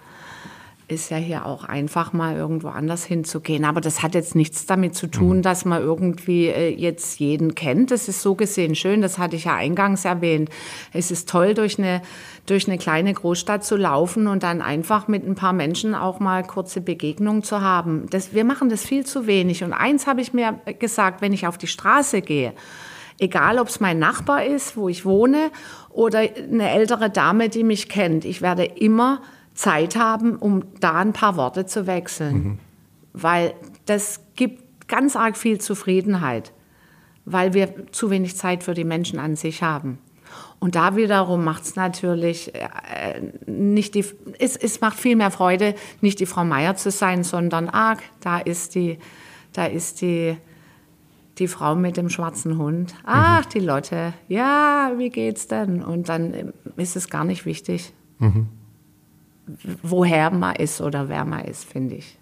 ist ja hier auch einfach mal irgendwo anders hinzugehen. Aber das hat jetzt nichts damit zu tun, mhm. dass man irgendwie äh, jetzt jeden kennt. Das ist so gesehen schön, das hatte ich ja eingangs erwähnt. Es ist toll, durch eine, durch eine kleine Großstadt zu laufen und dann einfach mit ein paar Menschen auch mal kurze Begegnungen zu haben. Das, wir machen das viel zu wenig. Und eins habe ich mir gesagt, wenn ich auf die Straße gehe, egal ob es mein Nachbar ist, wo ich wohne, oder eine ältere Dame, die mich kennt, ich werde immer Zeit haben, um da ein paar Worte zu wechseln. Mhm. Weil das gibt ganz arg viel Zufriedenheit, weil wir zu wenig Zeit für die Menschen an sich haben. Und da wiederum macht es natürlich äh, nicht die, es, es macht viel mehr Freude, nicht die Frau Meier zu sein, sondern, ah, da ist die, da ist die, die Frau mit dem schwarzen Hund. Ach, mhm. die Lotte. Ja, wie geht's denn? Und dann ähm, ist es gar nicht wichtig, mhm. Woher man ist oder wer man ist, finde ich.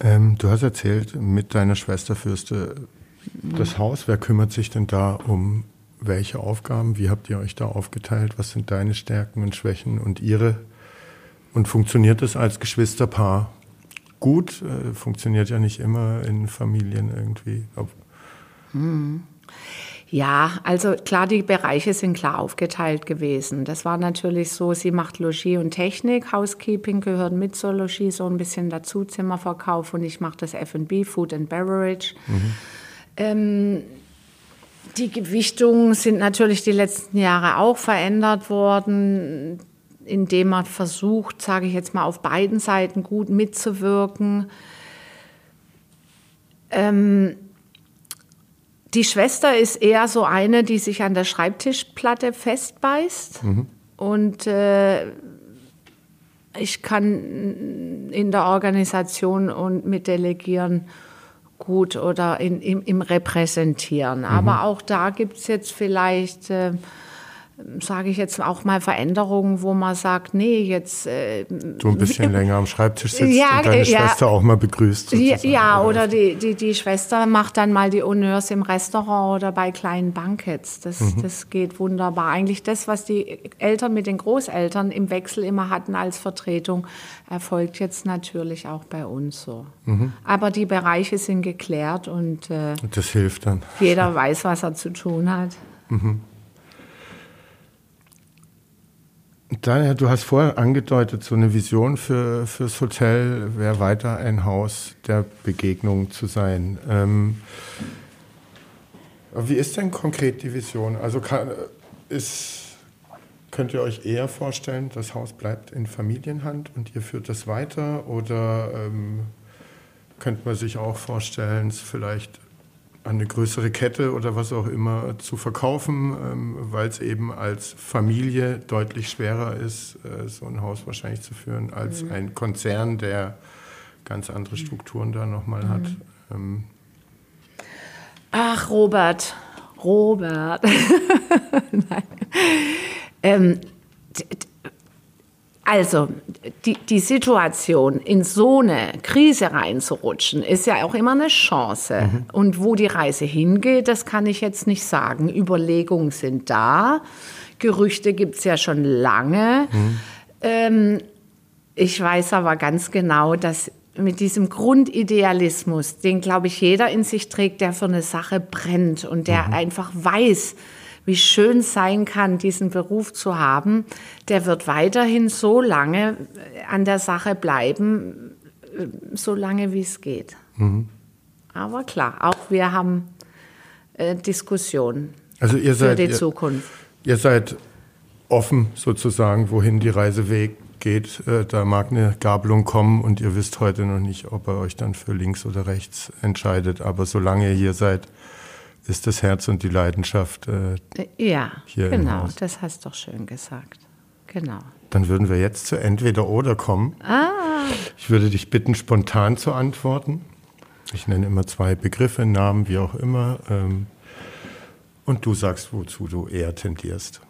Ähm, du hast erzählt, mit deiner Schwester führst du das Haus. Wer kümmert sich denn da um welche Aufgaben? Wie habt ihr euch da aufgeteilt? Was sind deine Stärken und Schwächen und ihre? Und funktioniert es als Geschwisterpaar gut? Äh, funktioniert ja nicht immer in Familien irgendwie. Hm. Ja, also klar, die Bereiche sind klar aufgeteilt gewesen. Das war natürlich so, sie macht Logis und Technik, Housekeeping gehört mit zur Logis so ein bisschen dazu, Zimmerverkauf und ich mache das F&B, Food and Beverage. Mhm. Ähm, die Gewichtungen sind natürlich die letzten Jahre auch verändert worden, indem man versucht, sage ich jetzt mal, auf beiden Seiten gut mitzuwirken. Ähm, die Schwester ist eher so eine, die sich an der Schreibtischplatte festbeißt. Mhm. Und äh, ich kann in der Organisation und mit Delegieren gut oder in, im, im Repräsentieren. Mhm. Aber auch da gibt es jetzt vielleicht äh, sage ich jetzt auch mal Veränderungen, wo man sagt, nee, jetzt äh, du ein bisschen länger am Schreibtisch sitzt ja, und deine ja, Schwester auch mal begrüßt. Sozusagen. Ja, oder die, die, die Schwester macht dann mal die Honneurs im Restaurant oder bei kleinen Bankets. Das, mhm. das geht wunderbar. Eigentlich das, was die Eltern mit den Großeltern im Wechsel immer hatten als Vertretung, erfolgt jetzt natürlich auch bei uns so. Mhm. Aber die Bereiche sind geklärt und äh, das hilft dann. Jeder weiß, was er zu tun hat. Mhm. Daniel, du hast vorher angedeutet, so eine Vision für, fürs Hotel wäre weiter ein Haus der Begegnung zu sein. Ähm, wie ist denn konkret die Vision? Also kann, ist, könnt ihr euch eher vorstellen, das Haus bleibt in Familienhand und ihr führt das weiter? Oder ähm, könnte man sich auch vorstellen, es vielleicht an eine größere Kette oder was auch immer zu verkaufen, ähm, weil es eben als Familie deutlich schwerer ist, äh, so ein Haus wahrscheinlich zu führen, als mhm. ein Konzern, der ganz andere Strukturen da nochmal mhm. hat. Ähm. Ach, Robert, Robert. Nein. Ähm, also, die, die Situation, in so eine Krise reinzurutschen, ist ja auch immer eine Chance. Mhm. Und wo die Reise hingeht, das kann ich jetzt nicht sagen. Überlegungen sind da. Gerüchte gibt es ja schon lange. Mhm. Ähm, ich weiß aber ganz genau, dass mit diesem Grundidealismus, den, glaube ich, jeder in sich trägt, der für eine Sache brennt und der mhm. einfach weiß, wie schön sein kann, diesen Beruf zu haben, der wird weiterhin so lange an der Sache bleiben, so lange wie es geht. Mhm. Aber klar, auch wir haben äh, Diskussionen also ihr seid, für die ihr, Zukunft. Ihr seid offen sozusagen, wohin die Reise geht. Äh, da mag eine Gabelung kommen und ihr wisst heute noch nicht, ob ihr euch dann für links oder rechts entscheidet. Aber solange ihr hier seid, ist das Herz und die Leidenschaft äh, ja, hier genau, das hast du doch schön gesagt. Genau. Dann würden wir jetzt zu entweder oder kommen. Ah. Ich würde dich bitten, spontan zu antworten. Ich nenne immer zwei Begriffe, Namen, wie auch immer. Ähm, und du sagst, wozu du eher tendierst.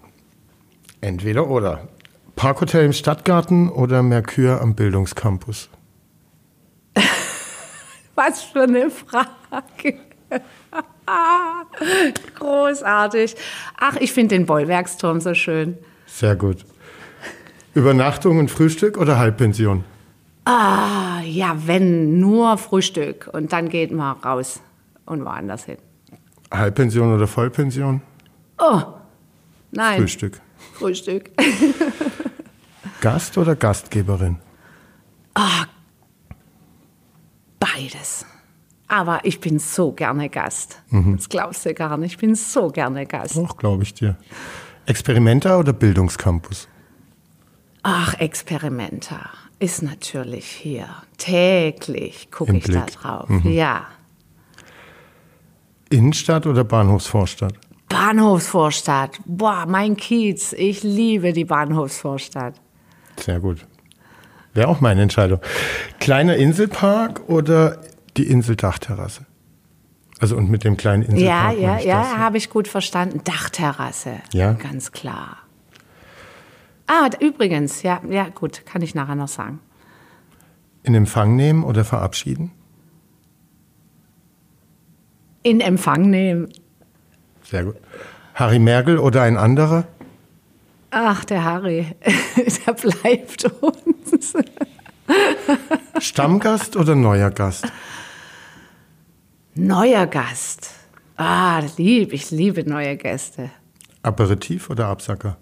Entweder oder. Parkhotel im Stadtgarten oder Merkur am Bildungscampus? Was für eine Frage. Großartig. Ach, ich finde den Bollwerksturm so schön. Sehr gut. Übernachtung und Frühstück oder Halbpension? Ah, ja, wenn nur Frühstück und dann geht man raus und woanders hin. Halbpension oder Vollpension? Oh, nein. Frühstück. Frühstück. Gast oder Gastgeberin? Ah, beides. Aber ich bin so gerne Gast. Mhm. Das glaubst du gar nicht. Ich bin so gerne Gast. Doch, glaube ich dir. Experimenta oder Bildungscampus? Ach, Experimenta ist natürlich hier. Täglich gucke ich Blick. da drauf. Mhm. Ja. Innenstadt oder Bahnhofsvorstadt? Bahnhofsvorstadt. Boah, mein Kiez. Ich liebe die Bahnhofsvorstadt. Sehr gut. Wäre auch meine Entscheidung. Kleiner Inselpark oder die Inseldachterrasse? Also und mit dem kleinen Ja, Inselpark. ja, ja, das, habe ich gut verstanden. Dachterrasse. Ja. Ganz klar. Ah, übrigens, ja, ja, gut, kann ich nachher noch sagen. In Empfang nehmen oder verabschieden? In Empfang nehmen. Sehr gut. Harry Merkel oder ein anderer? Ach, der Harry, der bleibt uns. Stammgast oder neuer Gast? Neuer Gast. Ah, lieb, ich liebe neue Gäste. Aperitif oder Absacker?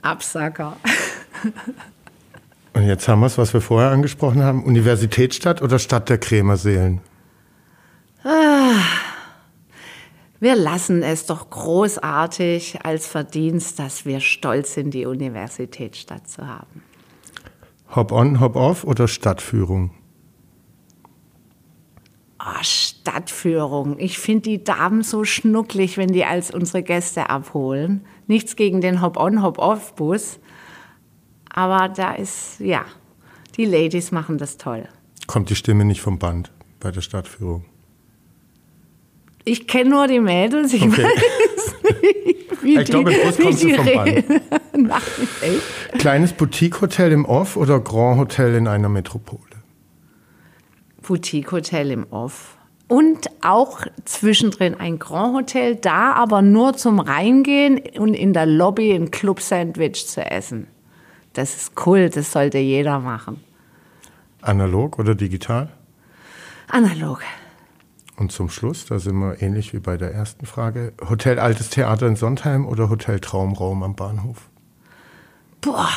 Absacker. Und jetzt haben wir es, was wir vorher angesprochen haben. Universitätsstadt oder Stadt der Krämerseelen? Wir lassen es doch großartig als Verdienst, dass wir stolz sind, die Universitätsstadt zu haben. Hop-on, hop-off oder Stadtführung? Ah, Stadtführung. Ich finde die Damen so schnucklig, wenn die als unsere Gäste abholen. Nichts gegen den Hop-on, Hop-off-Bus. Aber da ist, ja, die Ladies machen das toll. Kommt die Stimme nicht vom Band bei der Stadtführung? Ich kenne nur die Mädels, ich Okay. weiß nicht, wie Ich glaube, im Bus kommst du die vom Band. Nein, echt? Kleines Boutique-Hotel im Off oder Grand Hotel in einer Metropole? Boutique-Hotel im Off. Und auch zwischendrin ein Grand Hotel, da aber nur zum Reingehen und in der Lobby ein Club-Sandwich zu essen. Das ist cool, das sollte jeder machen. Analog oder digital? Analog. Und zum Schluss, da sind wir ähnlich wie bei der ersten Frage, Hotel Altes Theater in Sondheim oder Hotel Traumraum am Bahnhof? Boah.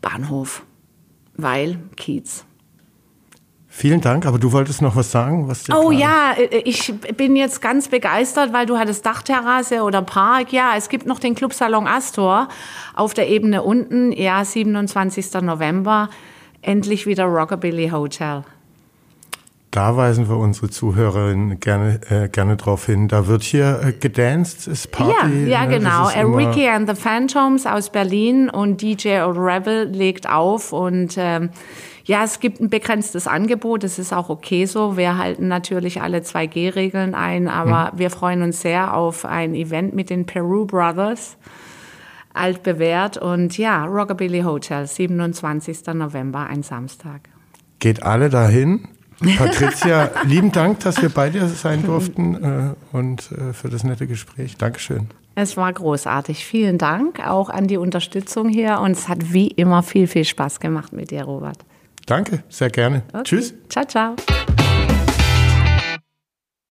Bahnhof. Weil Kiez. Vielen Dank, aber du wolltest noch was sagen? Was Oh ja, äh, ich bin jetzt ganz begeistert, weil du hattest Dachterrasse oder Park. Ja, es gibt noch den Clubsalon Astor auf der Ebene unten. Ja, 27. November. Endlich wieder Rockabilly Hotel. Da weisen wir unsere Zuhörerinnen gerne, äh, gerne drauf hin. Da wird hier äh, gedanced, ist Party. ja, ja, ne? Genau. Ricky and the Phantoms aus Berlin und DJ Rebel legt auf und ähm, ja, es gibt ein begrenztes Angebot. Das ist auch okay so. Wir halten natürlich alle 2G-Regeln ein, aber wir freuen uns sehr auf ein Event mit den Peru Brothers. Altbewährt und ja, Rockabilly Hotel, 27. November, ein Samstag. Geht alle dahin. Patricia, lieben Dank, dass wir bei dir sein durften äh, und äh, für das nette Gespräch. Dankeschön. Es war großartig. Vielen Dank auch an die Unterstützung hier und es hat wie immer viel, viel Spaß gemacht mit dir, Robert. Danke, sehr gerne. Okay. Tschüss. Ciao, ciao.